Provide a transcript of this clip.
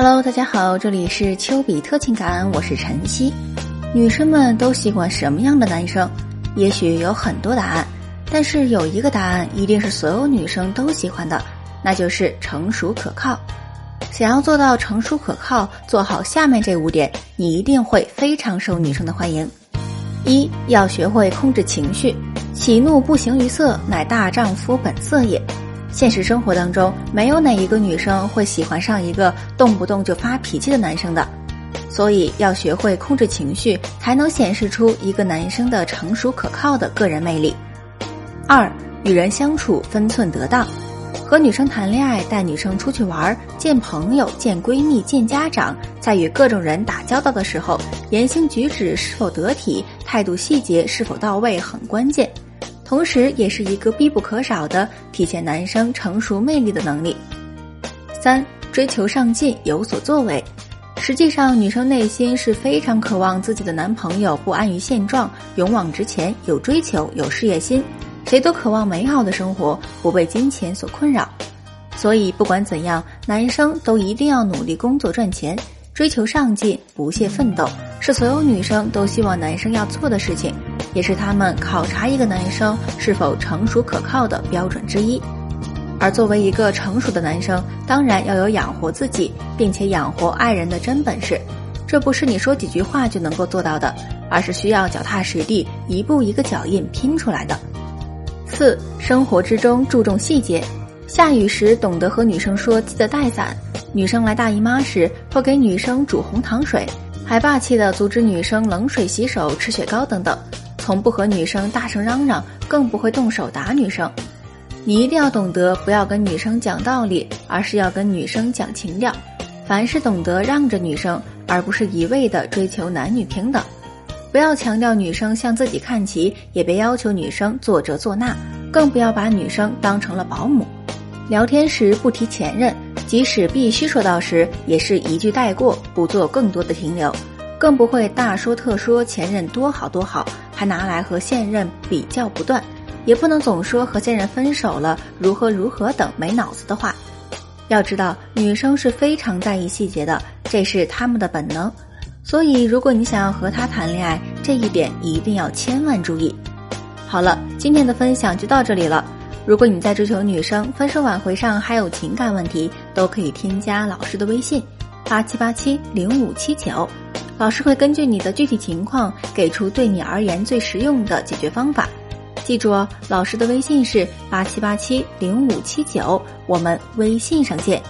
Hello，大家好，这里是丘比特情感，我是晨曦。女生们都喜欢什么样的男生？也许有很多答案，但是有一个答案一定是所有女生都喜欢的，那就是成熟可靠。想要做到成熟可靠，做好下面这五点，你一定会非常受女生的欢迎。一要学会控制情绪，喜怒不形于色，乃大丈夫本色也。现实生活当中，没有哪一个女生会喜欢上一个动不动就发脾气的男生的，所以要学会控制情绪，才能显示出一个男生的成熟可靠的个人魅力。二与人相处分寸得当。和女生谈恋爱，带女生出去玩，见朋友、见闺蜜、见家长，在与各种人打交道的时候，言行举止是否得体，态度细节是否到位，很关键，同时也是一个必不可少的体现男生成熟魅力的能力。三、追求上进，有所作为。实际上，女生内心是非常渴望自己的男朋友不安于现状，勇往直前，有追求，有事业心。谁都渴望美好的生活，不被金钱所困扰，所以不管怎样，男生都一定要努力工作赚钱，追求上进，不懈奋斗，是所有女生都希望男生要做的事情，也是他们考察一个男生是否成熟可靠的标准之一。而作为一个成熟的男生，当然要有养活自己并且养活爱人的真本事，这不是你说几句话就能够做到的，而是需要脚踏实地，一步一个脚印拼出来的。四生活之中注重细节，下雨时懂得和女生说记得带伞，女生来大姨妈时会给女生煮红糖水，还霸气的阻止女生冷水洗手、吃雪糕等等，从不和女生大声嚷嚷，更不会动手打女生。你一定要懂得，不要跟女生讲道理，而是要跟女生讲情调，凡事懂得让着女生，而不是一味的追求男女平等。不要强调女生向自己看齐，也别要求女生做这做那，更不要把女生当成了保姆。聊天时不提前任，即使必须说到时，也是一句带过，不做更多的停留。更不会大说特说前任多好多好，还拿来和现任比较不断。也不能总说和现任分手了如何如何等没脑子的话。要知道，女生是非常在意细节的，这是她们的本能。所以，如果你想要和她谈恋爱，这一点一定要千万注意。好了，今天的分享就到这里了。如果你在追求女生、分手挽回上还有情感问题，都可以添加老师的微信：八七八七零五七九，老师会根据你的具体情况给出对你而言最实用的解决方法。记住哦，老师的微信是八七八七零五七九，我们微信上见。